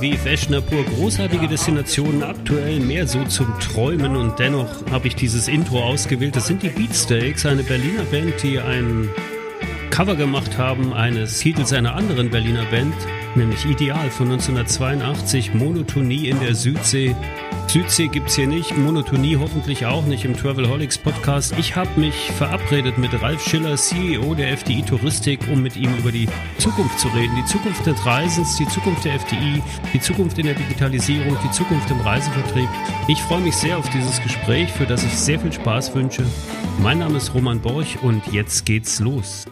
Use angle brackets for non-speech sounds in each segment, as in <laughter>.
Aviv, Eschnapur, großartige Destinationen, aktuell mehr so zum Träumen und dennoch habe ich dieses Intro ausgewählt. Das sind die Beatsteaks, eine Berliner Band, die ein Cover gemacht haben eines Titels einer anderen Berliner Band, nämlich Ideal von 1982, Monotonie in der Südsee. Südsee gibt's hier nicht, Monotonie hoffentlich auch nicht im Travelholics Podcast. Ich habe mich verabredet mit Ralf Schiller, CEO der FDI Touristik, um mit ihm über die Zukunft zu reden. Die Zukunft des Reisens, die Zukunft der FDI, die Zukunft in der Digitalisierung, die Zukunft im Reisevertrieb. Ich freue mich sehr auf dieses Gespräch, für das ich sehr viel Spaß wünsche. Mein Name ist Roman Borch und jetzt geht's los.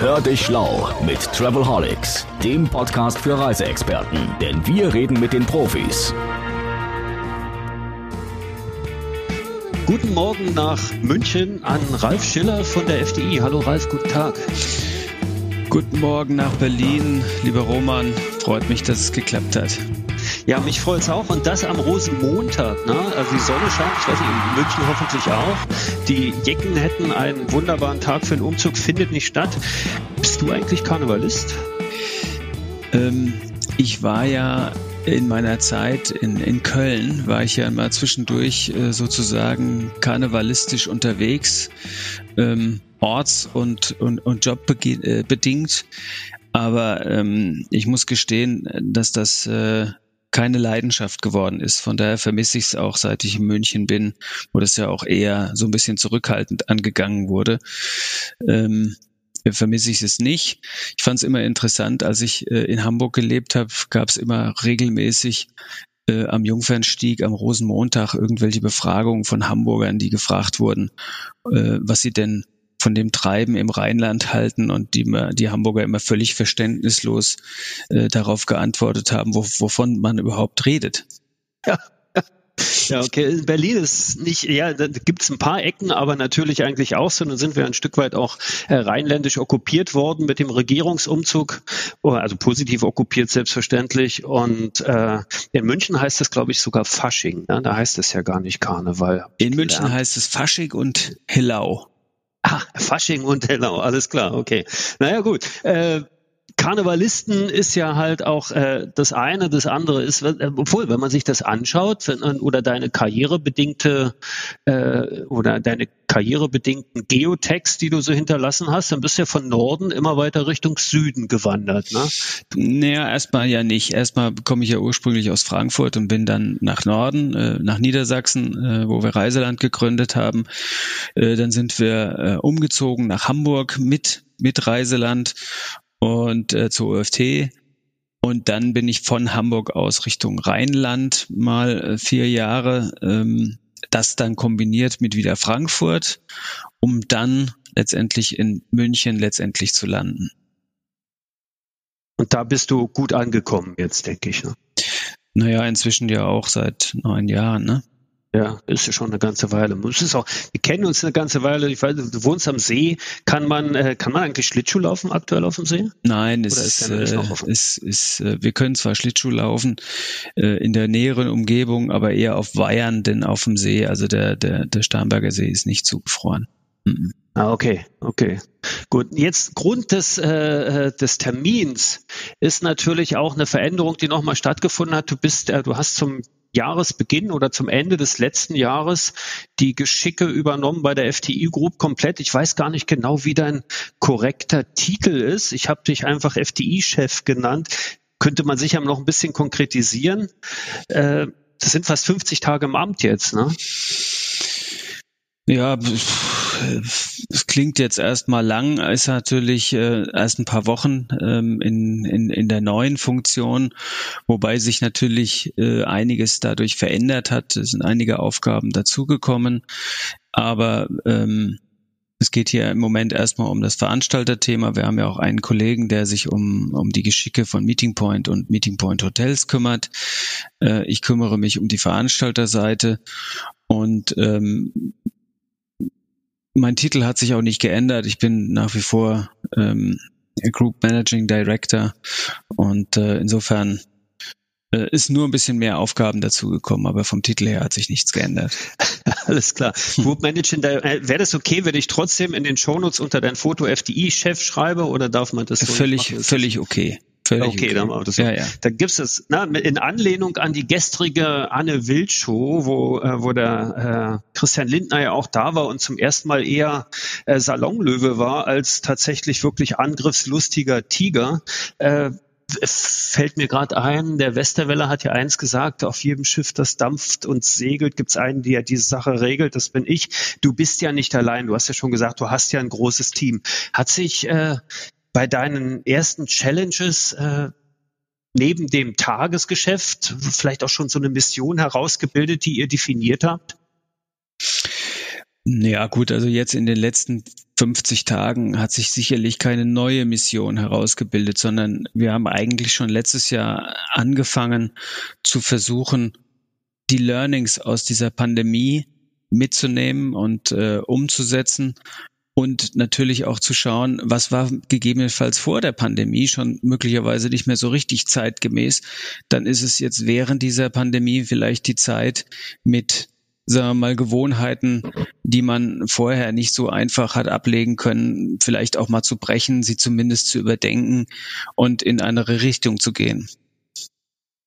Hör dich schlau mit Travelholics, dem Podcast für Reiseexperten, denn wir reden mit den Profis. Guten Morgen nach München an Ralf Schiller von der FDI. Hallo Ralf, guten Tag. Guten Morgen nach Berlin, lieber Roman. Freut mich, dass es geklappt hat. Ja, mich freut es auch und das am Rosenmontag. Ne? Also die Sonne scheint, ich weiß nicht, in München hoffentlich auch. Die Jecken hätten einen wunderbaren Tag für einen Umzug, findet nicht statt. Bist du eigentlich Karnevalist? Ähm, ich war ja in meiner Zeit in, in Köln war ich ja mal zwischendurch äh, sozusagen karnevalistisch unterwegs, ähm, orts- und, und, und jobbedingt. Äh, Aber ähm, ich muss gestehen, dass das äh, keine Leidenschaft geworden ist. Von daher vermisse ich es auch, seit ich in München bin, wo das ja auch eher so ein bisschen zurückhaltend angegangen wurde. Ähm, vermisse ich es nicht. Ich fand es immer interessant, als ich äh, in Hamburg gelebt habe, gab es immer regelmäßig äh, am Jungfernstieg am Rosenmontag irgendwelche Befragungen von Hamburgern, die gefragt wurden, äh, was sie denn von dem Treiben im Rheinland halten und die, die Hamburger immer völlig verständnislos äh, darauf geantwortet haben, wo, wovon man überhaupt redet. Ja. Ja, okay. In Berlin ist nicht, ja, da gibt es ein paar Ecken, aber natürlich eigentlich auch so. Dann sind wir ein Stück weit auch äh, rheinländisch okkupiert worden mit dem Regierungsumzug, oh, also positiv okkupiert selbstverständlich. Und äh, in München heißt das, glaube ich, sogar Fasching. Ne? Da heißt es ja gar nicht Karneval. In München heißt es Fasching und Hillau. Ah, Fasching und Hellau, alles klar, okay. Naja gut. Äh, Karnevalisten ist ja halt auch äh, das eine, das andere ist, äh, obwohl, wenn man sich das anschaut wenn, oder deine karrierebedingte äh, oder deine karrierebedingten Geotags, die du so hinterlassen hast, dann bist du ja von Norden immer weiter Richtung Süden gewandert, ne? Naja, erstmal ja nicht. Erstmal komme ich ja ursprünglich aus Frankfurt und bin dann nach Norden, äh, nach Niedersachsen, äh, wo wir Reiseland gegründet haben. Äh, dann sind wir äh, umgezogen nach Hamburg mit mit Reiseland und äh, zur OFT. Und dann bin ich von Hamburg aus Richtung Rheinland mal äh, vier Jahre, ähm, das dann kombiniert mit wieder Frankfurt, um dann letztendlich in München letztendlich zu landen. Und da bist du gut angekommen jetzt, denke ich. Ne? Naja, inzwischen ja auch seit neun Jahren, ne? Ja, ist ja schon eine ganze Weile. Es ist auch, wir kennen uns eine ganze Weile. Ich weiß, du wohnst am See. Kann man, äh, kann man eigentlich Schlittschuh laufen aktuell auf dem See? Nein, es ist, ist, äh, ist, ist, äh, wir können zwar Schlittschuh laufen äh, in der näheren Umgebung, aber eher auf Weihern denn auf dem See. Also der, der, der Starnberger See ist nicht zugefroren. Mhm. Ah, okay, okay. Gut, jetzt Grund des, äh, äh, des Termins ist natürlich auch eine Veränderung, die nochmal stattgefunden hat. Du bist, äh, du hast zum Jahresbeginn oder zum Ende des letzten Jahres die Geschicke übernommen bei der FTI Group komplett. Ich weiß gar nicht genau, wie dein korrekter Titel ist. Ich habe dich einfach FTI-Chef genannt. Könnte man sicher noch ein bisschen konkretisieren. Äh, das sind fast 50 Tage im Amt jetzt, ne? Ja, es klingt jetzt erstmal lang, ist natürlich äh, erst ein paar Wochen ähm, in, in, in der neuen Funktion, wobei sich natürlich äh, einiges dadurch verändert hat. Es sind einige Aufgaben dazugekommen, aber ähm, es geht hier im Moment erstmal um das Veranstalterthema. Wir haben ja auch einen Kollegen, der sich um, um die Geschicke von Meeting Point und Meeting Point Hotels kümmert. Äh, ich kümmere mich um die Veranstalterseite und ähm, mein Titel hat sich auch nicht geändert. Ich bin nach wie vor ähm, Group Managing Director und äh, insofern äh, ist nur ein bisschen mehr Aufgaben dazugekommen, aber vom Titel her hat sich nichts geändert. <laughs> Alles klar. Group Managing Director, äh, wäre das okay, wenn ich trotzdem in den Shownotes unter dein Foto FDI-Chef schreibe oder darf man das so Völlig, völlig okay Okay, okay. dann machen wir das so. Ja, ja. Da gibt es na, in Anlehnung an die gestrige Anne Wild Show, wo, äh, wo der äh, Christian Lindner ja auch da war und zum ersten Mal eher äh, Salonlöwe war als tatsächlich wirklich angriffslustiger Tiger. Äh, fällt mir gerade ein, der Westerwelle hat ja eins gesagt, auf jedem Schiff, das dampft und segelt, gibt es einen, der diese Sache regelt, das bin ich. Du bist ja nicht allein, du hast ja schon gesagt, du hast ja ein großes Team. Hat sich äh, bei deinen ersten Challenges äh, neben dem Tagesgeschäft vielleicht auch schon so eine Mission herausgebildet, die ihr definiert habt? Ja, gut, also jetzt in den letzten 50 Tagen hat sich sicherlich keine neue Mission herausgebildet, sondern wir haben eigentlich schon letztes Jahr angefangen zu versuchen, die Learnings aus dieser Pandemie mitzunehmen und äh, umzusetzen und natürlich auch zu schauen, was war gegebenenfalls vor der Pandemie schon möglicherweise nicht mehr so richtig zeitgemäß. Dann ist es jetzt während dieser Pandemie vielleicht die Zeit mit sagen wir mal, Gewohnheiten, die man vorher nicht so einfach hat ablegen können, vielleicht auch mal zu brechen, sie zumindest zu überdenken und in eine Richtung zu gehen.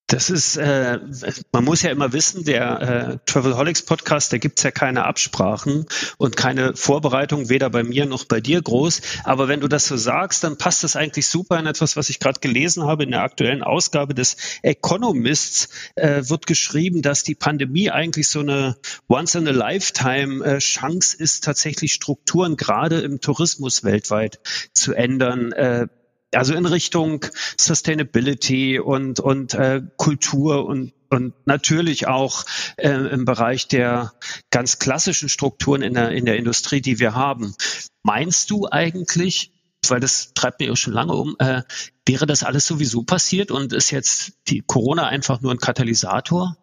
Das ist, äh, man muss ja immer wissen, der äh, Travelholics Podcast, da gibt's ja keine Absprachen und keine Vorbereitung, weder bei mir noch bei dir groß. Aber wenn du das so sagst, dann passt das eigentlich super in etwas, was ich gerade gelesen habe. In der aktuellen Ausgabe des Economists äh, wird geschrieben, dass die Pandemie eigentlich so eine Once-in-a-Lifetime-Chance äh, ist, tatsächlich Strukturen gerade im Tourismus weltweit zu ändern. Äh, also in Richtung Sustainability und, und äh, Kultur und, und natürlich auch äh, im Bereich der ganz klassischen Strukturen in der, in der Industrie, die wir haben. Meinst du eigentlich, weil das treibt mich auch schon lange um, äh, wäre das alles sowieso passiert und ist jetzt die Corona einfach nur ein Katalysator?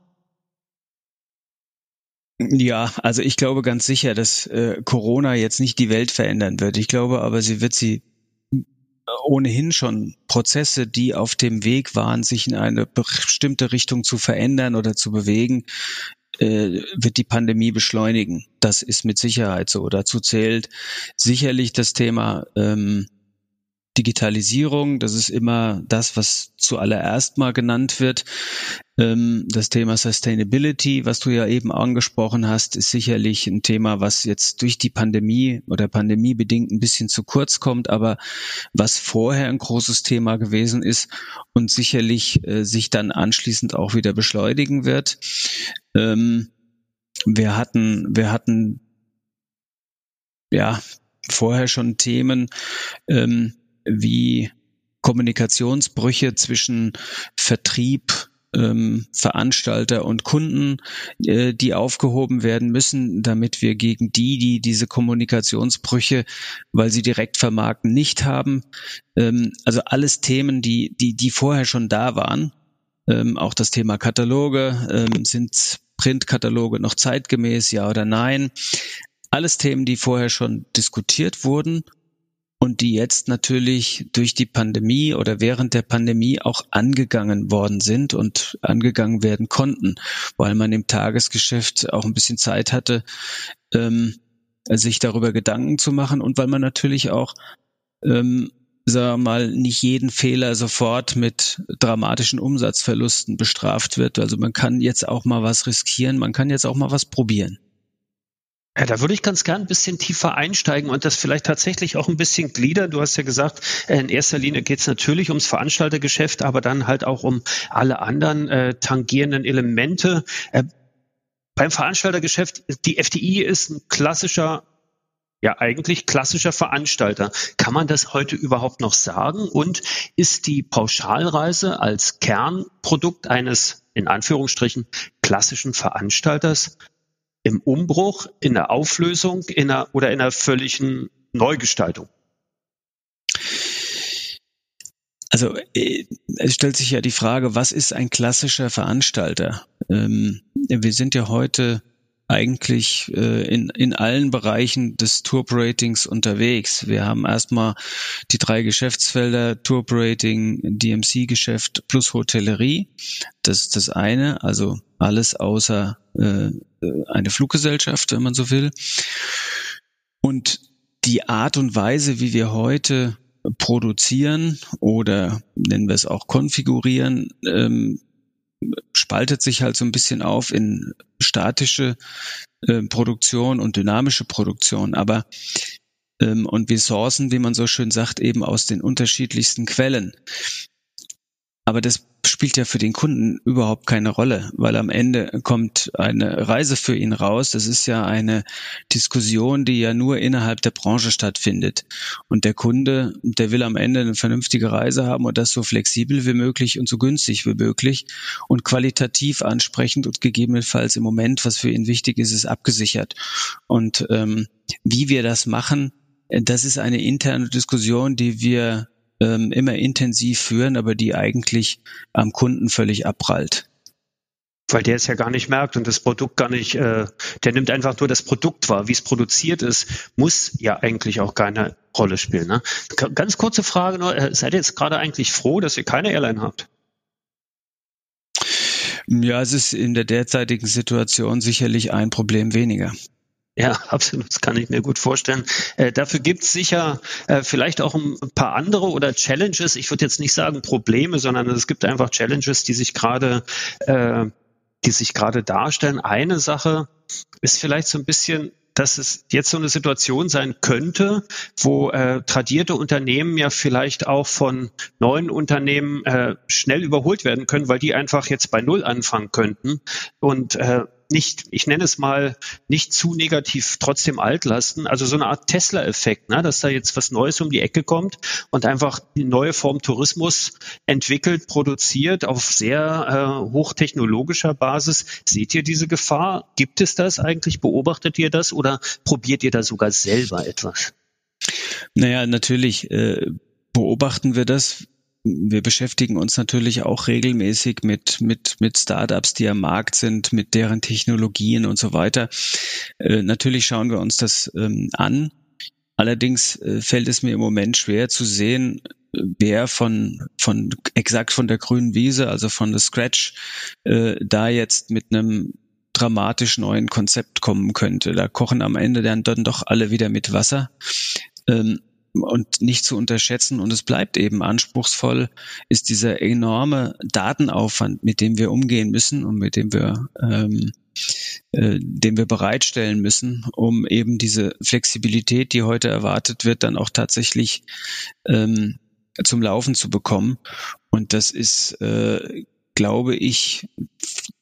Ja, also ich glaube ganz sicher, dass äh, Corona jetzt nicht die Welt verändern wird. Ich glaube aber, sie wird sie ohnehin schon Prozesse, die auf dem Weg waren, sich in eine bestimmte Richtung zu verändern oder zu bewegen, äh, wird die Pandemie beschleunigen. Das ist mit Sicherheit so. Dazu zählt sicherlich das Thema ähm, Digitalisierung, das ist immer das, was zuallererst mal genannt wird. Ähm, das Thema Sustainability, was du ja eben angesprochen hast, ist sicherlich ein Thema, was jetzt durch die Pandemie oder pandemiebedingt ein bisschen zu kurz kommt, aber was vorher ein großes Thema gewesen ist und sicherlich äh, sich dann anschließend auch wieder beschleunigen wird. Ähm, wir hatten, wir hatten ja vorher schon Themen, ähm, wie Kommunikationsbrüche zwischen Vertrieb, ähm, Veranstalter und Kunden, äh, die aufgehoben werden müssen, damit wir gegen die, die diese Kommunikationsbrüche, weil sie direkt vermarkten, nicht haben. Ähm, also alles Themen, die, die, die vorher schon da waren. Ähm, auch das Thema Kataloge. Ähm, sind Printkataloge noch zeitgemäß, ja oder nein? Alles Themen, die vorher schon diskutiert wurden und die jetzt natürlich durch die Pandemie oder während der Pandemie auch angegangen worden sind und angegangen werden konnten, weil man im Tagesgeschäft auch ein bisschen Zeit hatte, ähm, sich darüber Gedanken zu machen und weil man natürlich auch ähm, sagen wir mal, nicht jeden Fehler sofort mit dramatischen Umsatzverlusten bestraft wird. Also man kann jetzt auch mal was riskieren, man kann jetzt auch mal was probieren. Ja, da würde ich ganz gern ein bisschen tiefer einsteigen und das vielleicht tatsächlich auch ein bisschen gliedern. Du hast ja gesagt, in erster Linie geht es natürlich ums Veranstaltergeschäft, aber dann halt auch um alle anderen äh, tangierenden Elemente. Äh, beim Veranstaltergeschäft, die FDI ist ein klassischer ja eigentlich klassischer Veranstalter. Kann man das heute überhaupt noch sagen? Und ist die Pauschalreise als Kernprodukt eines in Anführungsstrichen klassischen Veranstalters im Umbruch, in der Auflösung in einer, oder in einer völligen Neugestaltung? Also äh, es stellt sich ja die Frage, was ist ein klassischer Veranstalter? Ähm, wir sind ja heute eigentlich äh, in, in allen Bereichen des Tour-Ratings unterwegs. Wir haben erstmal die drei Geschäftsfelder Tour-Rating, DMC-Geschäft plus Hotellerie. Das ist das eine, also alles außer äh, eine Fluggesellschaft, wenn man so will. Und die Art und Weise, wie wir heute produzieren oder nennen wir es auch konfigurieren, ähm, spaltet sich halt so ein bisschen auf in statische äh, Produktion und dynamische Produktion. Aber ähm, und wir sourcen, wie man so schön sagt, eben aus den unterschiedlichsten Quellen. Aber das spielt ja für den Kunden überhaupt keine Rolle, weil am Ende kommt eine Reise für ihn raus. Das ist ja eine Diskussion, die ja nur innerhalb der Branche stattfindet. Und der Kunde, der will am Ende eine vernünftige Reise haben und das so flexibel wie möglich und so günstig wie möglich und qualitativ ansprechend und gegebenenfalls im Moment, was für ihn wichtig ist, ist abgesichert. Und ähm, wie wir das machen, das ist eine interne Diskussion, die wir ähm, immer intensiv führen, aber die eigentlich am Kunden völlig abprallt weil der es ja gar nicht merkt und das Produkt gar nicht, äh, der nimmt einfach nur das Produkt wahr. Wie es produziert ist, muss ja eigentlich auch keine Rolle spielen. Ne? Ganz kurze Frage nur, äh, seid ihr jetzt gerade eigentlich froh, dass ihr keine Airline habt? Ja, es ist in der derzeitigen Situation sicherlich ein Problem weniger. Ja, <laughs> absolut, das kann ich mir gut vorstellen. Äh, dafür gibt es sicher äh, vielleicht auch ein paar andere oder Challenges. Ich würde jetzt nicht sagen Probleme, sondern es gibt einfach Challenges, die sich gerade, äh, die sich gerade darstellen. Eine Sache ist vielleicht so ein bisschen dass es jetzt so eine Situation sein könnte, wo äh, tradierte Unternehmen ja vielleicht auch von neuen Unternehmen äh, schnell überholt werden können, weil die einfach jetzt bei Null anfangen könnten und äh, nicht, ich nenne es mal, nicht zu negativ trotzdem alt lassen. Also so eine Art Tesla-Effekt, ne? dass da jetzt was Neues um die Ecke kommt und einfach die neue Form Tourismus entwickelt, produziert auf sehr äh, hochtechnologischer Basis. Seht ihr diese Gefahr? Gibt es das eigentlich? Beobachtet ihr das oder probiert ihr da sogar selber etwas? Naja, natürlich äh, beobachten wir das wir beschäftigen uns natürlich auch regelmäßig mit, mit, mit Startups, die am Markt sind, mit deren Technologien und so weiter. Äh, natürlich schauen wir uns das ähm, an. Allerdings äh, fällt es mir im Moment schwer zu sehen, wer von, von exakt von der grünen Wiese, also von der Scratch, äh, da jetzt mit einem dramatisch neuen Konzept kommen könnte. Da kochen am Ende dann, dann doch alle wieder mit Wasser. Ähm, und nicht zu unterschätzen und es bleibt eben anspruchsvoll, ist dieser enorme Datenaufwand, mit dem wir umgehen müssen und mit dem wir ähm, äh, den wir bereitstellen müssen, um eben diese Flexibilität, die heute erwartet wird, dann auch tatsächlich ähm, zum Laufen zu bekommen. Und das ist, äh, glaube ich,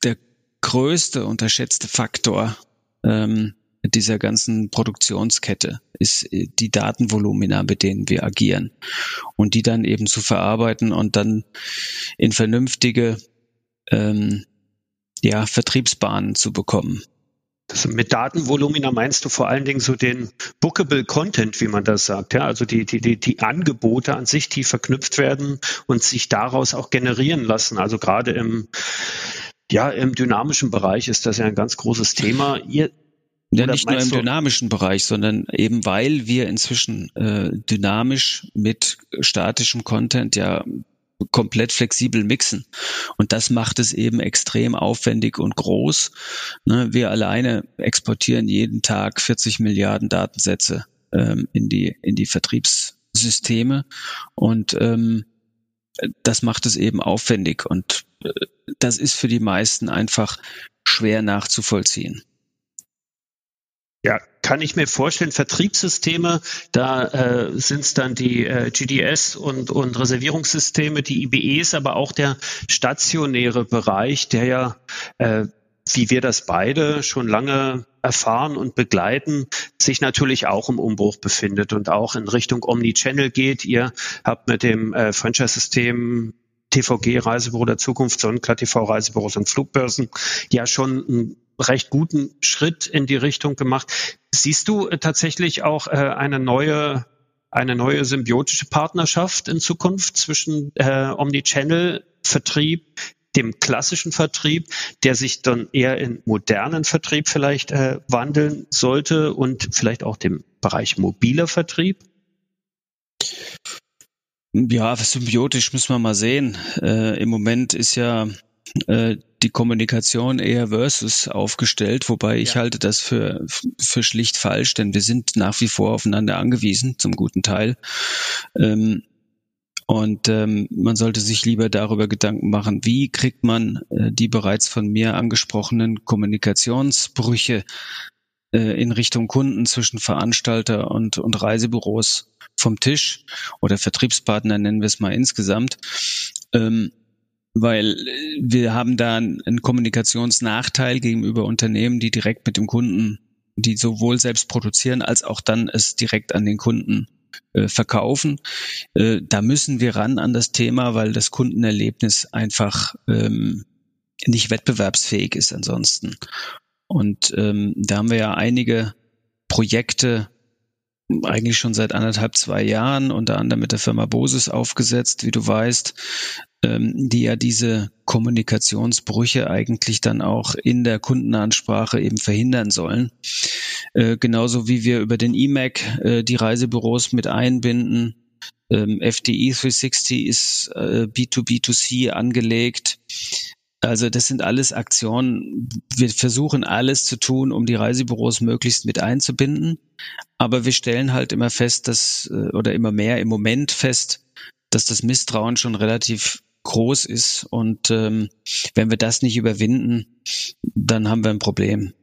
der größte unterschätzte Faktor, ähm, dieser ganzen Produktionskette ist äh, die Datenvolumina, mit denen wir agieren. Und die dann eben zu verarbeiten und dann in vernünftige ähm, ja, Vertriebsbahnen zu bekommen. Das, mit Datenvolumina meinst du vor allen Dingen so den bookable Content, wie man das sagt, ja, also die, die, die, die Angebote an sich, die verknüpft werden und sich daraus auch generieren lassen. Also gerade im, ja, im dynamischen Bereich ist das ja ein ganz großes Thema. Ihr, ja, nicht nur im dynamischen Bereich, sondern eben weil wir inzwischen äh, dynamisch mit statischem Content ja komplett flexibel mixen. Und das macht es eben extrem aufwendig und groß. Ne, wir alleine exportieren jeden Tag 40 Milliarden Datensätze ähm, in die in die Vertriebssysteme und ähm, das macht es eben aufwendig und äh, das ist für die meisten einfach schwer nachzuvollziehen. Ja, kann ich mir vorstellen, Vertriebssysteme, da äh, sind es dann die äh, GDS und, und Reservierungssysteme, die IBEs, aber auch der stationäre Bereich, der ja, äh, wie wir das beide schon lange erfahren und begleiten, sich natürlich auch im Umbruch befindet und auch in Richtung Omnichannel geht. Ihr habt mit dem äh, Franchise-System TVG Reisebüro der Zukunft, Sonnenklar TV Reisebüros und Flugbörsen ja schon ein recht guten Schritt in die Richtung gemacht. Siehst du äh, tatsächlich auch äh, eine neue eine neue symbiotische Partnerschaft in Zukunft zwischen äh, Omnichannel-Vertrieb, dem klassischen Vertrieb, der sich dann eher in modernen Vertrieb vielleicht äh, wandeln sollte und vielleicht auch dem Bereich mobiler Vertrieb? Ja, symbiotisch müssen wir mal sehen. Äh, Im Moment ist ja äh, die Kommunikation eher versus aufgestellt, wobei ich ja. halte das für, für schlicht falsch, denn wir sind nach wie vor aufeinander angewiesen, zum guten Teil. Ähm, und ähm, man sollte sich lieber darüber Gedanken machen, wie kriegt man äh, die bereits von mir angesprochenen Kommunikationsbrüche äh, in Richtung Kunden zwischen Veranstalter und, und Reisebüros vom Tisch oder Vertriebspartner nennen wir es mal insgesamt. Ähm, weil wir haben da einen Kommunikationsnachteil gegenüber Unternehmen, die direkt mit dem Kunden, die sowohl selbst produzieren als auch dann es direkt an den Kunden äh, verkaufen. Äh, da müssen wir ran an das Thema, weil das Kundenerlebnis einfach ähm, nicht wettbewerbsfähig ist ansonsten. Und ähm, da haben wir ja einige Projekte eigentlich schon seit anderthalb, zwei Jahren, unter anderem mit der Firma Bosis aufgesetzt, wie du weißt, ähm, die ja diese Kommunikationsbrüche eigentlich dann auch in der Kundenansprache eben verhindern sollen. Äh, genauso wie wir über den eMac äh, die Reisebüros mit einbinden. Ähm, FDE 360 ist äh, B2B2C angelegt. Also das sind alles Aktionen. Wir versuchen alles zu tun, um die Reisebüros möglichst mit einzubinden. Aber wir stellen halt immer fest, dass, äh, oder immer mehr im Moment fest, dass das Misstrauen schon relativ groß ist. Und ähm, wenn wir das nicht überwinden, dann haben wir ein Problem.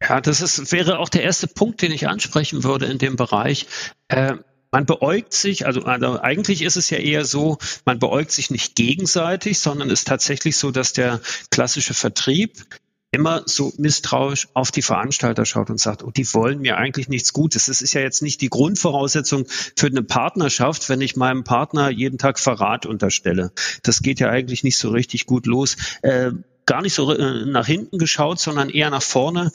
Ja, das ist, wäre auch der erste Punkt, den ich ansprechen würde in dem Bereich. Äh, man beäugt sich, also, also eigentlich ist es ja eher so, man beäugt sich nicht gegenseitig, sondern ist tatsächlich so, dass der klassische Vertrieb immer so misstrauisch auf die Veranstalter schaut und sagt, oh, die wollen mir eigentlich nichts Gutes. Das ist ja jetzt nicht die Grundvoraussetzung für eine Partnerschaft, wenn ich meinem Partner jeden Tag Verrat unterstelle. Das geht ja eigentlich nicht so richtig gut los. Äh, gar nicht so äh, nach hinten geschaut, sondern eher nach vorne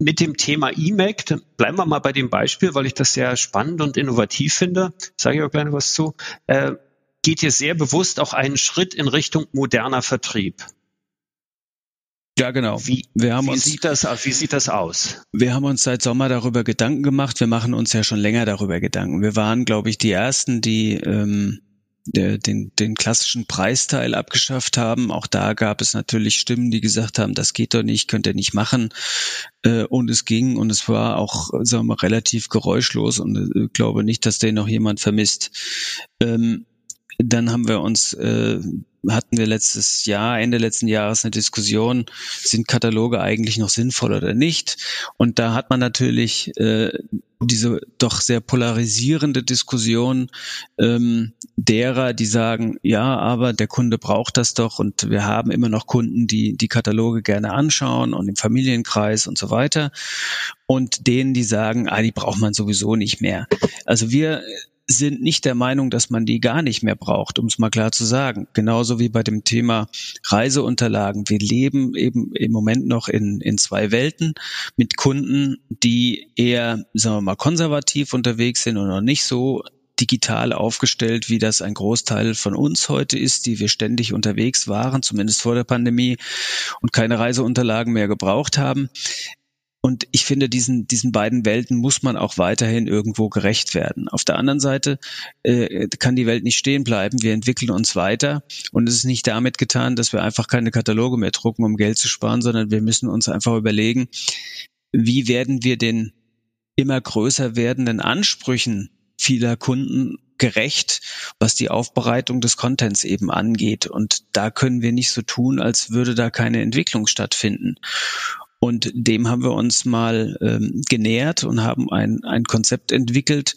mit dem Thema E-Mac, bleiben wir mal bei dem Beispiel, weil ich das sehr spannend und innovativ finde, sage ich auch gleich was zu, äh, geht ihr sehr bewusst auch einen Schritt in Richtung moderner Vertrieb. Ja, genau. Wie, wir haben wie, uns, sieht das, wie sieht das aus? Wir haben uns seit Sommer darüber Gedanken gemacht. Wir machen uns ja schon länger darüber Gedanken. Wir waren, glaube ich, die Ersten, die ähm, den, den klassischen Preisteil abgeschafft haben. Auch da gab es natürlich Stimmen, die gesagt haben, das geht doch nicht, könnt ihr nicht machen. Äh, und es ging und es war auch, sagen wir, relativ geräuschlos und ich äh, glaube nicht, dass den noch jemand vermisst. Ähm, dann haben wir uns äh, hatten wir letztes Jahr, Ende letzten Jahres eine Diskussion, sind Kataloge eigentlich noch sinnvoll oder nicht? Und da hat man natürlich äh, diese doch sehr polarisierende Diskussion ähm, derer, die sagen, ja, aber der Kunde braucht das doch und wir haben immer noch Kunden, die die Kataloge gerne anschauen und im Familienkreis und so weiter. Und denen, die sagen, ah, die braucht man sowieso nicht mehr. Also wir sind nicht der Meinung, dass man die gar nicht mehr braucht, um es mal klar zu sagen. Genauso wie bei dem Thema Reiseunterlagen. Wir leben eben im Moment noch in, in zwei Welten mit Kunden, die eher, sagen wir mal, konservativ unterwegs sind und noch nicht so digital aufgestellt, wie das ein Großteil von uns heute ist, die wir ständig unterwegs waren, zumindest vor der Pandemie und keine Reiseunterlagen mehr gebraucht haben. Und ich finde, diesen, diesen beiden Welten muss man auch weiterhin irgendwo gerecht werden. Auf der anderen Seite äh, kann die Welt nicht stehen bleiben. Wir entwickeln uns weiter. Und es ist nicht damit getan, dass wir einfach keine Kataloge mehr drucken, um Geld zu sparen, sondern wir müssen uns einfach überlegen, wie werden wir den immer größer werdenden Ansprüchen vieler Kunden gerecht, was die Aufbereitung des Contents eben angeht. Und da können wir nicht so tun, als würde da keine Entwicklung stattfinden. Und dem haben wir uns mal ähm, genähert und haben ein, ein Konzept entwickelt.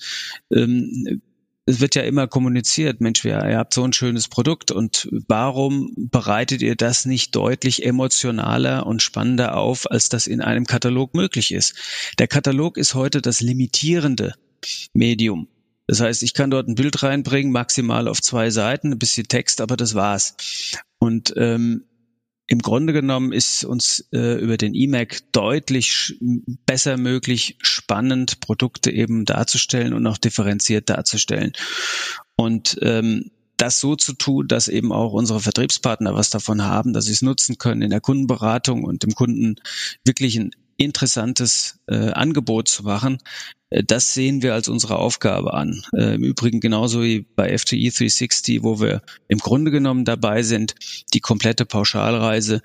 Ähm, es wird ja immer kommuniziert, Mensch, ihr habt so ein schönes Produkt und warum bereitet ihr das nicht deutlich emotionaler und spannender auf, als das in einem Katalog möglich ist? Der Katalog ist heute das limitierende Medium. Das heißt, ich kann dort ein Bild reinbringen, maximal auf zwei Seiten, ein bisschen Text, aber das war's. Und ähm, im Grunde genommen ist uns äh, über den eMac deutlich besser möglich, spannend Produkte eben darzustellen und auch differenziert darzustellen. Und ähm, das so zu tun, dass eben auch unsere Vertriebspartner was davon haben, dass sie es nutzen können in der Kundenberatung und dem Kunden wirklich ein interessantes äh, Angebot zu machen, äh, das sehen wir als unsere Aufgabe an. Äh, Im Übrigen genauso wie bei FTE 360, wo wir im Grunde genommen dabei sind, die komplette Pauschalreise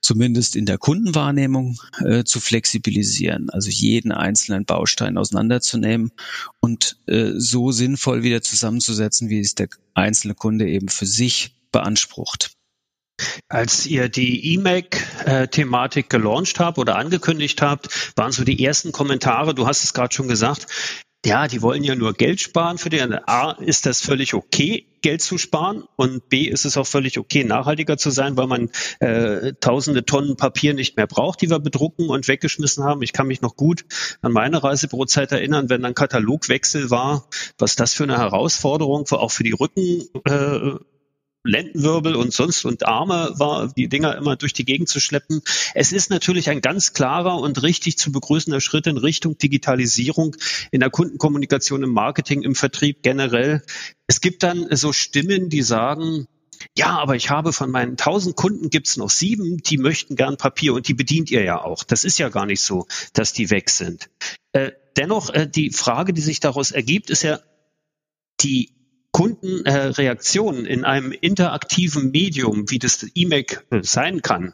zumindest in der Kundenwahrnehmung äh, zu flexibilisieren, also jeden einzelnen Baustein auseinanderzunehmen und äh, so sinnvoll wieder zusammenzusetzen, wie es der einzelne Kunde eben für sich beansprucht. Als ihr die E-Mac-Thematik gelauncht habt oder angekündigt habt, waren so die ersten Kommentare, du hast es gerade schon gesagt, ja, die wollen ja nur Geld sparen für den. A, ist das völlig okay, Geld zu sparen und B, ist es auch völlig okay, nachhaltiger zu sein, weil man äh, tausende Tonnen Papier nicht mehr braucht, die wir bedrucken und weggeschmissen haben. Ich kann mich noch gut an meine Reisebürozeit erinnern, wenn ein Katalogwechsel war, was das für eine Herausforderung war, auch für die Rücken. Äh, Lendenwirbel und sonst und Arme war, die Dinger immer durch die Gegend zu schleppen. Es ist natürlich ein ganz klarer und richtig zu begrüßender Schritt in Richtung Digitalisierung in der Kundenkommunikation, im Marketing, im Vertrieb generell. Es gibt dann so Stimmen, die sagen, ja, aber ich habe von meinen tausend Kunden gibt's noch sieben, die möchten gern Papier und die bedient ihr ja auch. Das ist ja gar nicht so, dass die weg sind. Äh, dennoch, äh, die Frage, die sich daraus ergibt, ist ja, die Kundenreaktionen äh, in einem interaktiven Medium, wie das E-Mail sein kann,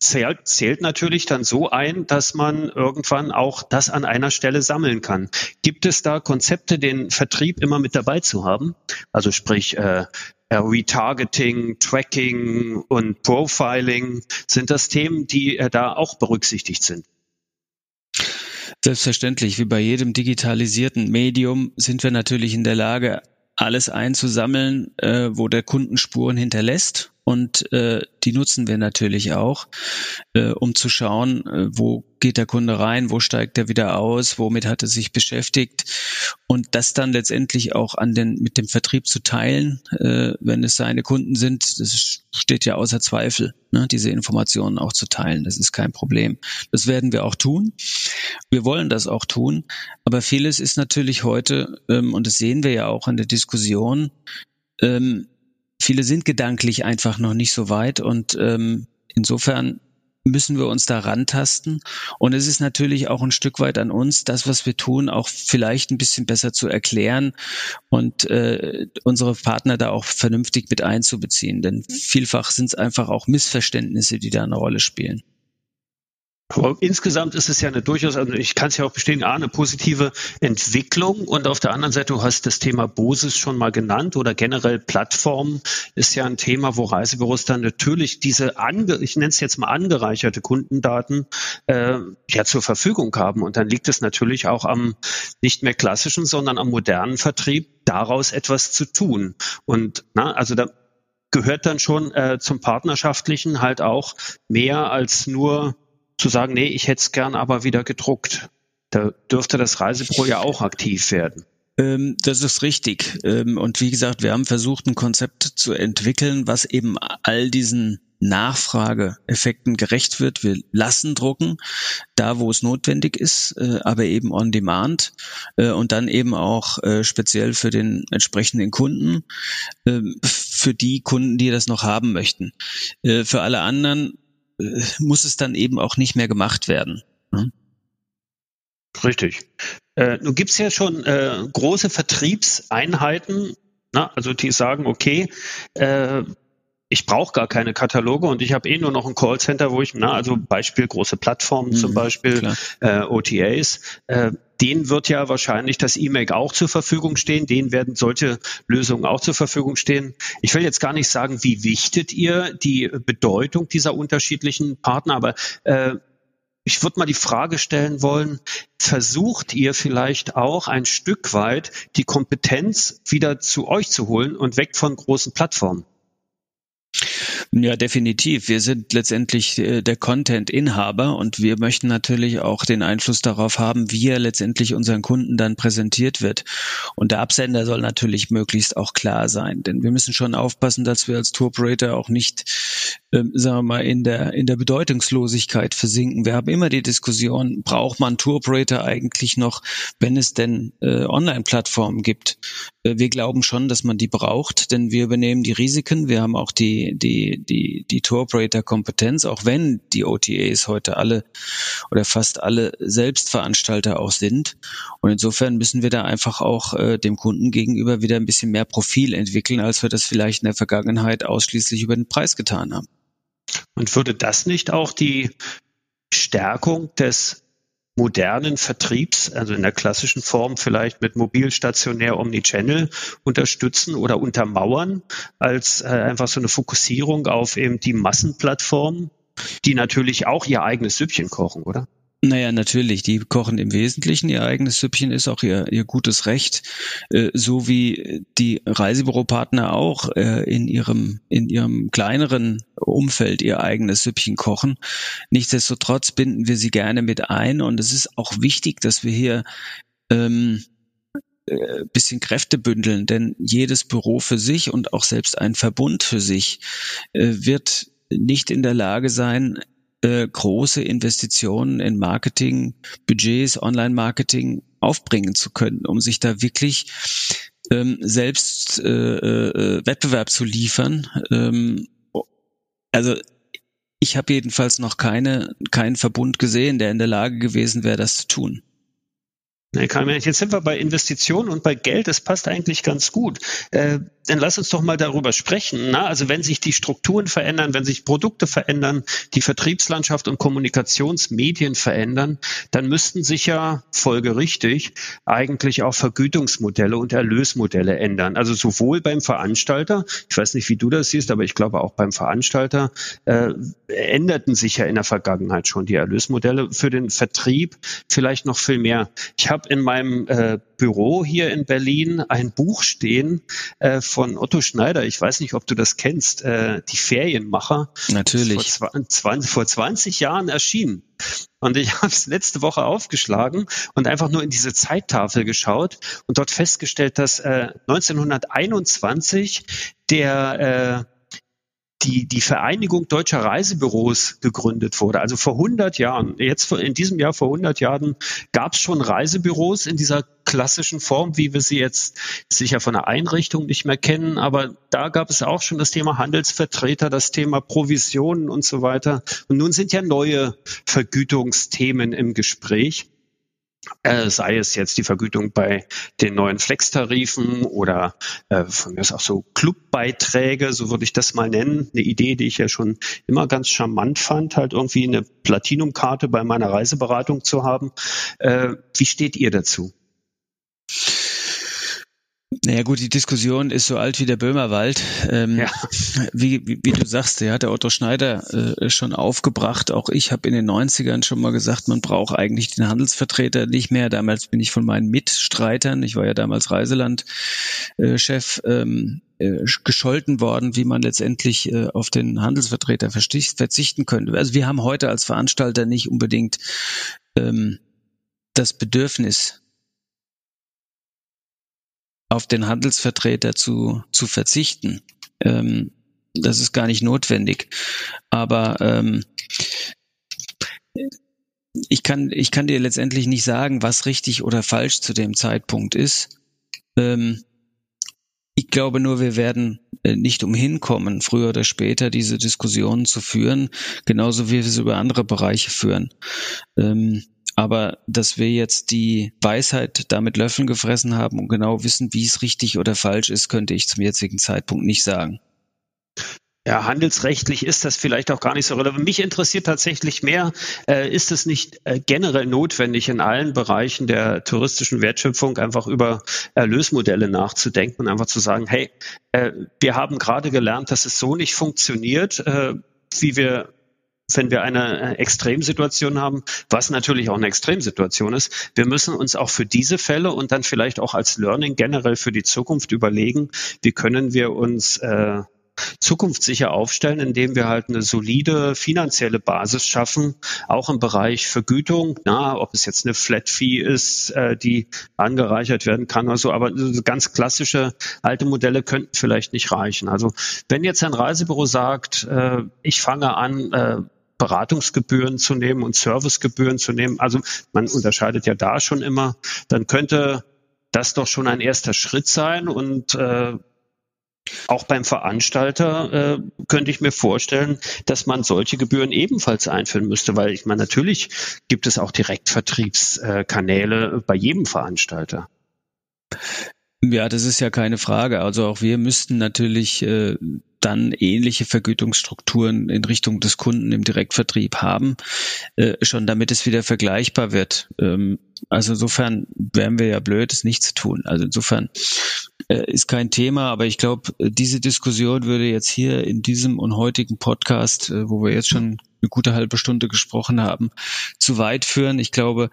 zählt, zählt natürlich dann so ein, dass man irgendwann auch das an einer Stelle sammeln kann. Gibt es da Konzepte, den Vertrieb immer mit dabei zu haben? Also sprich äh Retargeting, Tracking und Profiling, sind das Themen, die äh, da auch berücksichtigt sind? Selbstverständlich, wie bei jedem digitalisierten Medium sind wir natürlich in der Lage, alles einzusammeln, äh, wo der Kundenspuren hinterlässt und äh, die nutzen wir natürlich auch, äh, um zu schauen, äh, wo geht der Kunde rein, wo steigt er wieder aus, womit hat er sich beschäftigt und das dann letztendlich auch an den mit dem Vertrieb zu teilen, äh, wenn es seine Kunden sind, das steht ja außer Zweifel, ne, diese Informationen auch zu teilen, das ist kein Problem. Das werden wir auch tun. Wir wollen das auch tun, aber vieles ist natürlich heute ähm, und das sehen wir ja auch in der Diskussion ähm, viele sind gedanklich einfach noch nicht so weit und ähm, insofern müssen wir uns da rantasten. Und es ist natürlich auch ein Stück weit an uns, das, was wir tun, auch vielleicht ein bisschen besser zu erklären und äh, unsere Partner da auch vernünftig mit einzubeziehen. Denn vielfach sind es einfach auch Missverständnisse, die da eine Rolle spielen. Aber insgesamt ist es ja eine durchaus, also ich kann es ja auch bestätigen, A, eine positive Entwicklung und auf der anderen Seite, du hast das Thema Bosis schon mal genannt oder generell Plattformen ist ja ein Thema, wo Reisebüros dann natürlich diese, ange, ich nenne es jetzt mal angereicherte Kundendaten äh, ja zur Verfügung haben und dann liegt es natürlich auch am nicht mehr klassischen, sondern am modernen Vertrieb, daraus etwas zu tun. Und na, also da gehört dann schon äh, zum Partnerschaftlichen halt auch mehr als nur zu sagen, nee, ich hätte es gern aber wieder gedruckt. Da dürfte das Reisepro ja auch aktiv werden. Ähm, das ist richtig. Ähm, und wie gesagt, wir haben versucht, ein Konzept zu entwickeln, was eben all diesen Nachfrageeffekten gerecht wird. Wir lassen drucken, da wo es notwendig ist, äh, aber eben on demand äh, und dann eben auch äh, speziell für den entsprechenden Kunden, ähm, für die Kunden, die das noch haben möchten. Für alle anderen äh, muss es dann eben auch nicht mehr gemacht werden. Ne? Richtig. Äh, nun gibt's ja schon äh, große Vertriebseinheiten, na, also die sagen, okay, äh, ich brauche gar keine Kataloge und ich habe eh nur noch ein Callcenter, wo ich, na, also Beispiel große Plattformen mhm, zum Beispiel, äh, OTAs, äh, denen wird ja wahrscheinlich das E-Mail auch zur Verfügung stehen, denen werden solche Lösungen auch zur Verfügung stehen. Ich will jetzt gar nicht sagen, wie wichtet ihr die Bedeutung dieser unterschiedlichen Partner, aber äh, ich würde mal die Frage stellen wollen, versucht ihr vielleicht auch ein Stück weit die Kompetenz wieder zu euch zu holen und weg von großen Plattformen? Ja, definitiv. Wir sind letztendlich äh, der Content-Inhaber und wir möchten natürlich auch den Einfluss darauf haben, wie er letztendlich unseren Kunden dann präsentiert wird. Und der Absender soll natürlich möglichst auch klar sein, denn wir müssen schon aufpassen, dass wir als Tour Operator auch nicht, ähm, sagen wir mal, in der, in der Bedeutungslosigkeit versinken. Wir haben immer die Diskussion, braucht man Tour Operator eigentlich noch, wenn es denn äh, Online-Plattformen gibt? Äh, wir glauben schon, dass man die braucht, denn wir übernehmen die Risiken. Wir haben auch die, die die, die, Tour-Operator-Kompetenz, auch wenn die OTAs heute alle oder fast alle Selbstveranstalter auch sind. Und insofern müssen wir da einfach auch äh, dem Kunden gegenüber wieder ein bisschen mehr Profil entwickeln, als wir das vielleicht in der Vergangenheit ausschließlich über den Preis getan haben. Und würde das nicht auch die Stärkung des modernen Vertriebs, also in der klassischen Form vielleicht mit mobil, stationär, omnichannel unterstützen oder untermauern, als äh, einfach so eine Fokussierung auf eben die Massenplattformen, die natürlich auch ihr eigenes Süppchen kochen, oder? Naja, natürlich. Die kochen im Wesentlichen ihr eigenes Süppchen, ist auch ihr, ihr gutes Recht, äh, so wie die Reisebüropartner auch äh, in ihrem in ihrem kleineren Umfeld ihr eigenes Süppchen kochen. Nichtsdestotrotz binden wir sie gerne mit ein und es ist auch wichtig, dass wir hier ähm, äh, bisschen Kräfte bündeln, denn jedes Büro für sich und auch selbst ein Verbund für sich äh, wird nicht in der Lage sein, äh, große Investitionen in Marketing, Budgets, Online-Marketing aufbringen zu können, um sich da wirklich ähm, selbst äh, äh, Wettbewerb zu liefern. Ähm, also ich habe jedenfalls noch keine, keinen Verbund gesehen, der in der Lage gewesen wäre, das zu tun. Jetzt sind wir bei Investitionen und bei Geld. Das passt eigentlich ganz gut. Äh, dann lass uns doch mal darüber sprechen. Na? Also wenn sich die Strukturen verändern, wenn sich Produkte verändern, die Vertriebslandschaft und Kommunikationsmedien verändern, dann müssten sich ja folgerichtig eigentlich auch Vergütungsmodelle und Erlösmodelle ändern. Also sowohl beim Veranstalter, ich weiß nicht, wie du das siehst, aber ich glaube auch beim Veranstalter äh, änderten sich ja in der Vergangenheit schon die Erlösmodelle. Für den Vertrieb vielleicht noch viel mehr. Ich habe in meinem äh, Büro hier in Berlin ein Buch stehen äh, von Otto Schneider. Ich weiß nicht, ob du das kennst. Äh, die Ferienmacher. Natürlich. Vor, 20, vor 20 Jahren erschienen. Und ich <laughs> habe es letzte Woche aufgeschlagen und einfach nur in diese Zeittafel geschaut und dort festgestellt, dass äh, 1921 der äh, die, die Vereinigung deutscher Reisebüros gegründet wurde. Also vor 100 Jahren, jetzt in diesem Jahr vor 100 Jahren gab es schon Reisebüros in dieser klassischen Form, wie wir sie jetzt sicher von der Einrichtung nicht mehr kennen. Aber da gab es auch schon das Thema Handelsvertreter, das Thema Provisionen und so weiter. Und nun sind ja neue Vergütungsthemen im Gespräch sei es jetzt die Vergütung bei den neuen Flex-Tarifen oder äh, von mir ist auch so Clubbeiträge, so würde ich das mal nennen. Eine Idee, die ich ja schon immer ganz charmant fand, halt irgendwie eine Platinum-Karte bei meiner Reiseberatung zu haben. Äh, wie steht ihr dazu? Naja gut, die Diskussion ist so alt wie der Böhmerwald. Ähm, ja. wie, wie, wie, du sagst, der hat der Otto Schneider äh, schon aufgebracht. Auch ich habe in den 90ern schon mal gesagt, man braucht eigentlich den Handelsvertreter nicht mehr. Damals bin ich von meinen Mitstreitern, ich war ja damals Reiseland-Chef, äh, ähm, äh, gescholten worden, wie man letztendlich äh, auf den Handelsvertreter verzichten könnte. Also wir haben heute als Veranstalter nicht unbedingt ähm, das Bedürfnis, auf den Handelsvertreter zu, zu verzichten. Ähm, das ist gar nicht notwendig. Aber ähm, ich kann, ich kann dir letztendlich nicht sagen, was richtig oder falsch zu dem Zeitpunkt ist. Ähm, ich glaube nur, wir werden äh, nicht umhin kommen, früher oder später diese Diskussionen zu führen, genauso wie wir es über andere Bereiche führen. Ähm, aber dass wir jetzt die Weisheit damit Löffeln gefressen haben und genau wissen, wie es richtig oder falsch ist, könnte ich zum jetzigen Zeitpunkt nicht sagen. Ja, handelsrechtlich ist das vielleicht auch gar nicht so relevant. Mich interessiert tatsächlich mehr, äh, ist es nicht äh, generell notwendig, in allen Bereichen der touristischen Wertschöpfung einfach über Erlösmodelle nachzudenken und einfach zu sagen, hey, äh, wir haben gerade gelernt, dass es so nicht funktioniert, äh, wie wir wenn wir eine äh, Extremsituation haben, was natürlich auch eine Extremsituation ist. Wir müssen uns auch für diese Fälle und dann vielleicht auch als Learning generell für die Zukunft überlegen, wie können wir uns äh, zukunftssicher aufstellen, indem wir halt eine solide finanzielle Basis schaffen, auch im Bereich Vergütung, na, ob es jetzt eine Flat Fee ist, äh, die angereichert werden kann oder so, aber ganz klassische alte Modelle könnten vielleicht nicht reichen. Also wenn jetzt ein Reisebüro sagt, äh, ich fange an, äh, Beratungsgebühren zu nehmen und Servicegebühren zu nehmen. Also man unterscheidet ja da schon immer. Dann könnte das doch schon ein erster Schritt sein und äh, Auch beim Veranstalter äh, könnte ich mir vorstellen, dass man solche Gebühren ebenfalls einführen müsste, weil ich meine, natürlich gibt es auch Direktvertriebskanäle bei jedem Veranstalter. Ja, das ist ja keine Frage. Also auch wir müssten natürlich äh, dann ähnliche Vergütungsstrukturen in Richtung des Kunden im Direktvertrieb haben, äh, schon damit es wieder vergleichbar wird. Ähm, also insofern wären wir ja blöd, es nicht zu tun. Also insofern äh, ist kein Thema, aber ich glaube, diese Diskussion würde jetzt hier in diesem und heutigen Podcast, äh, wo wir jetzt schon eine gute halbe Stunde gesprochen haben, zu weit führen. Ich glaube,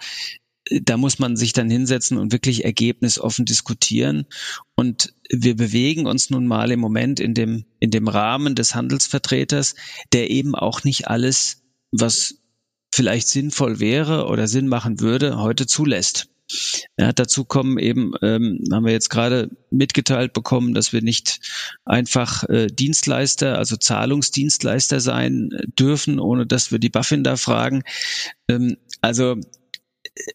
da muss man sich dann hinsetzen und wirklich ergebnisoffen diskutieren. Und wir bewegen uns nun mal im Moment in dem, in dem Rahmen des Handelsvertreters, der eben auch nicht alles, was vielleicht sinnvoll wäre oder Sinn machen würde, heute zulässt. Ja, dazu kommen eben, ähm, haben wir jetzt gerade mitgeteilt bekommen, dass wir nicht einfach äh, Dienstleister, also Zahlungsdienstleister sein dürfen, ohne dass wir die Buffin da fragen. Ähm, also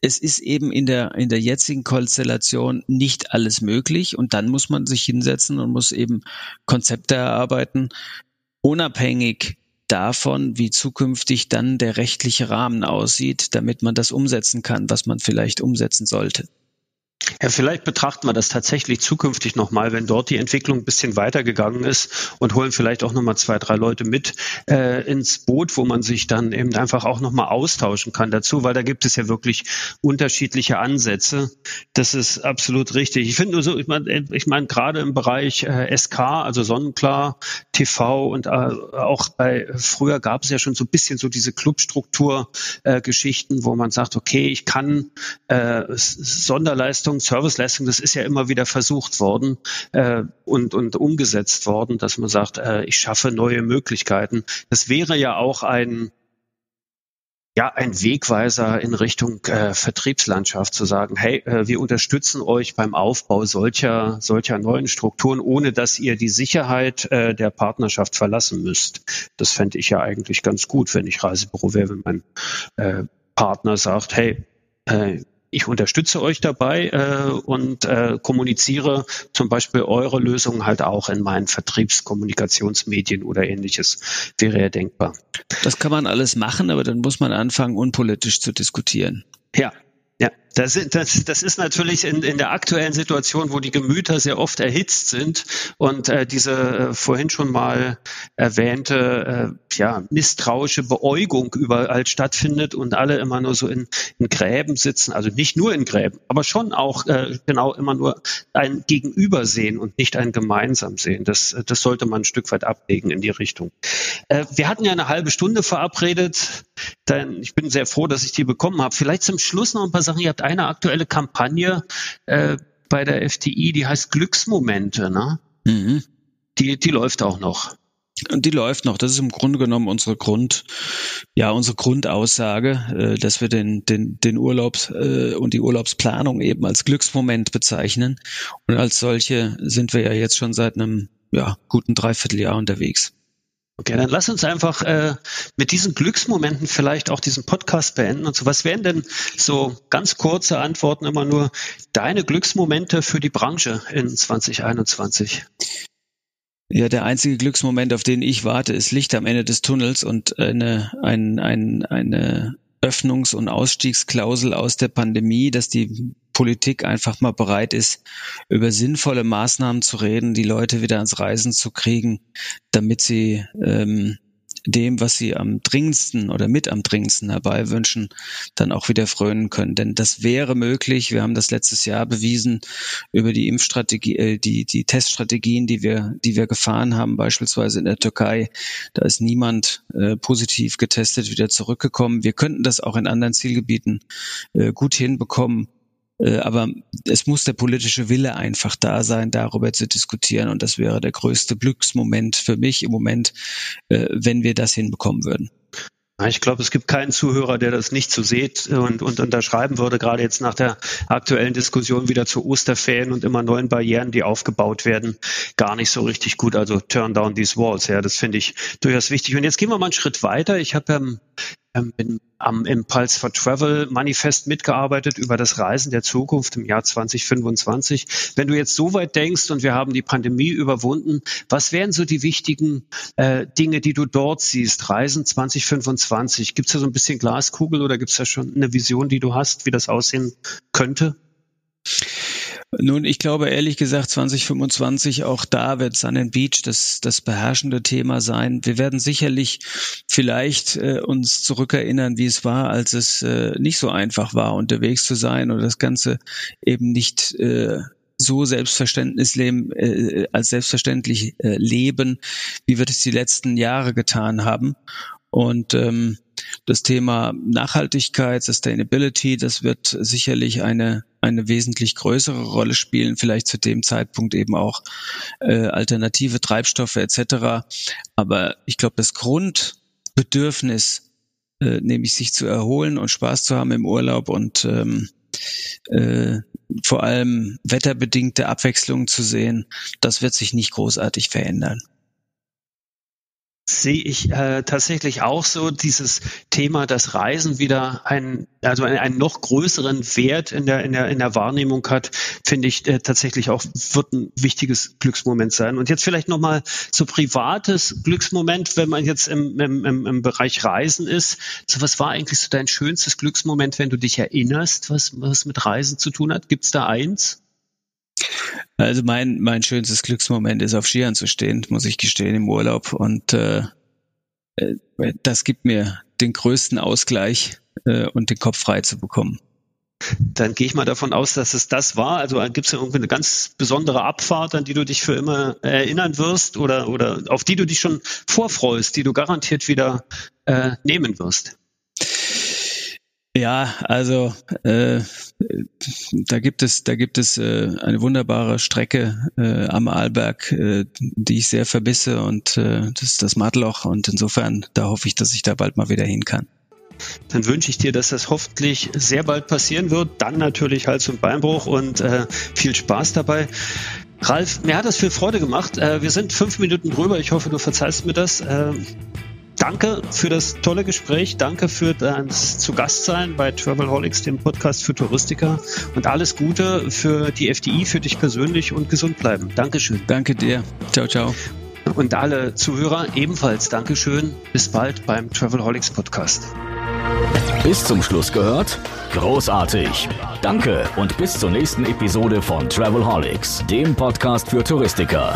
es ist eben in der, in der jetzigen Konstellation nicht alles möglich und dann muss man sich hinsetzen und muss eben Konzepte erarbeiten, unabhängig davon, wie zukünftig dann der rechtliche Rahmen aussieht, damit man das umsetzen kann, was man vielleicht umsetzen sollte. Ja, vielleicht betrachten wir das tatsächlich zukünftig nochmal, wenn dort die Entwicklung ein bisschen weitergegangen ist und holen vielleicht auch nochmal zwei, drei Leute mit äh, ins Boot, wo man sich dann eben einfach auch nochmal austauschen kann dazu, weil da gibt es ja wirklich unterschiedliche Ansätze. Das ist absolut richtig. Ich finde nur so, ich meine, ich mein, gerade im Bereich äh, SK, also Sonnenklar, TV und äh, auch bei früher gab es ja schon so ein bisschen so diese Clubstruktur-Geschichten, äh, wo man sagt, okay, ich kann äh, Sonderleistungen Serviceleistung, das ist ja immer wieder versucht worden äh, und, und umgesetzt worden, dass man sagt, äh, ich schaffe neue Möglichkeiten. Das wäre ja auch ein ja, ein Wegweiser in Richtung äh, Vertriebslandschaft zu sagen, hey, äh, wir unterstützen euch beim Aufbau solcher, solcher neuen Strukturen, ohne dass ihr die Sicherheit äh, der Partnerschaft verlassen müsst. Das fände ich ja eigentlich ganz gut, wenn ich Reisebüro wäre, wenn mein äh, Partner sagt, hey, äh, ich unterstütze euch dabei äh, und äh, kommuniziere zum Beispiel eure Lösungen halt auch in meinen Vertriebskommunikationsmedien oder ähnliches. Wäre ja denkbar. Das kann man alles machen, aber dann muss man anfangen, unpolitisch zu diskutieren. Ja, ja, das, das, das ist natürlich in, in der aktuellen Situation, wo die Gemüter sehr oft erhitzt sind und äh, diese äh, vorhin schon mal erwähnte äh, ja, misstrauische Beäugung überall stattfindet und alle immer nur so in, in Gräben sitzen, also nicht nur in Gräben, aber schon auch äh, genau immer nur ein Gegenüber sehen und nicht ein gemeinsam sehen. Das, das sollte man ein Stück weit ablegen in die Richtung. Äh, wir hatten ja eine halbe Stunde verabredet. Denn ich bin sehr froh, dass ich die bekommen habe. Vielleicht zum Schluss noch ein paar Sachen. Ihr habt eine aktuelle Kampagne äh, bei der FTI, die heißt Glücksmomente. Ne? Mhm. Die, die läuft auch noch. Und die läuft noch. Das ist im Grunde genommen unsere Grund, ja, unsere Grundaussage, äh, dass wir den, den, den Urlaubs äh, und die Urlaubsplanung eben als Glücksmoment bezeichnen. Und als solche sind wir ja jetzt schon seit einem ja, guten Dreivierteljahr unterwegs. Okay, dann lass uns einfach äh, mit diesen Glücksmomenten vielleicht auch diesen Podcast beenden und so. Was wären denn so ganz kurze Antworten immer nur deine Glücksmomente für die Branche in 2021? Ja, der einzige Glücksmoment, auf den ich warte, ist Licht am Ende des Tunnels und eine, ein, ein, eine Öffnungs- und Ausstiegsklausel aus der Pandemie, dass die Politik einfach mal bereit ist, über sinnvolle Maßnahmen zu reden, die Leute wieder ans Reisen zu kriegen, damit sie ähm, dem, was sie am dringendsten oder mit am dringendsten herbeiwünschen, dann auch wieder frönen können. Denn das wäre möglich. Wir haben das letztes Jahr bewiesen über die Impfstrategie, äh, die, die Teststrategien, die wir, die wir gefahren haben, beispielsweise in der Türkei. Da ist niemand äh, positiv getestet wieder zurückgekommen. Wir könnten das auch in anderen Zielgebieten äh, gut hinbekommen. Äh, aber es muss der politische Wille einfach da sein, darüber zu diskutieren. Und das wäre der größte Glücksmoment für mich im Moment, äh, wenn wir das hinbekommen würden. Ich glaube, es gibt keinen Zuhörer, der das nicht so sieht und, und unterschreiben würde, gerade jetzt nach der aktuellen Diskussion wieder zu Osterferien und immer neuen Barrieren, die aufgebaut werden, gar nicht so richtig gut. Also turn down these walls. Ja, das finde ich durchaus wichtig. Und jetzt gehen wir mal einen Schritt weiter. Ich habe ähm, ähm, bin am Impulse for Travel Manifest mitgearbeitet über das Reisen der Zukunft im Jahr 2025. Wenn du jetzt so weit denkst und wir haben die Pandemie überwunden, was wären so die wichtigen äh, Dinge, die du dort siehst? Reisen 2025. Gibt es da so ein bisschen Glaskugel oder gibt es da schon eine Vision, die du hast, wie das aussehen könnte? Nun, ich glaube ehrlich gesagt, 2025 auch da wird Sun and Beach das, das beherrschende Thema sein. Wir werden sicherlich vielleicht äh, uns zurückerinnern, wie es war, als es äh, nicht so einfach war, unterwegs zu sein und das Ganze eben nicht äh, so Selbstverständnis leben, äh, als selbstverständlich äh, leben, wie wir das die letzten Jahre getan haben. Und ähm, das Thema Nachhaltigkeit, Sustainability, das wird sicherlich eine, eine wesentlich größere Rolle spielen, vielleicht zu dem Zeitpunkt eben auch äh, alternative Treibstoffe etc. Aber ich glaube, das Grundbedürfnis, äh, nämlich sich zu erholen und Spaß zu haben im Urlaub und ähm, äh, vor allem wetterbedingte Abwechslungen zu sehen, das wird sich nicht großartig verändern sehe ich äh, tatsächlich auch so dieses Thema, dass Reisen wieder ein, also einen, einen noch größeren Wert in der, in der, in der Wahrnehmung hat, finde ich äh, tatsächlich auch, wird ein wichtiges Glücksmoment sein. Und jetzt vielleicht nochmal so privates Glücksmoment, wenn man jetzt im, im, im, Bereich Reisen ist. So was war eigentlich so dein schönstes Glücksmoment, wenn du dich erinnerst, was, was mit Reisen zu tun hat? Gibt's da eins? Also mein, mein schönstes Glücksmoment ist auf Skiern zu stehen, muss ich gestehen, im Urlaub. Und äh, äh, das gibt mir den größten Ausgleich äh, und den Kopf frei zu bekommen. Dann gehe ich mal davon aus, dass es das war. Also gibt es ja irgendwie eine ganz besondere Abfahrt, an die du dich für immer erinnern wirst oder, oder auf die du dich schon vorfreust, die du garantiert wieder äh, nehmen wirst. Ja, also äh, da gibt es, da gibt es äh, eine wunderbare Strecke äh, am Arlberg, äh, die ich sehr verbisse und äh, das ist das Matloch und insofern da hoffe ich, dass ich da bald mal wieder hin kann. Dann wünsche ich dir, dass das hoffentlich sehr bald passieren wird. Dann natürlich Hals- und Beinbruch und äh, viel Spaß dabei. Ralf, mir hat das viel Freude gemacht. Äh, wir sind fünf Minuten drüber. Ich hoffe, du verzeihst mir das. Äh, Danke für das tolle Gespräch. Danke für das zu Gast sein bei Travelholics, dem Podcast für Touristiker. Und alles Gute für die FDI, für dich persönlich und gesund bleiben. Dankeschön. Danke dir. Ciao, ciao. Und alle Zuhörer ebenfalls Dankeschön. Bis bald beim Travelholics Podcast. Bis zum Schluss gehört? Großartig. Danke und bis zur nächsten Episode von Travelholics, dem Podcast für Touristiker.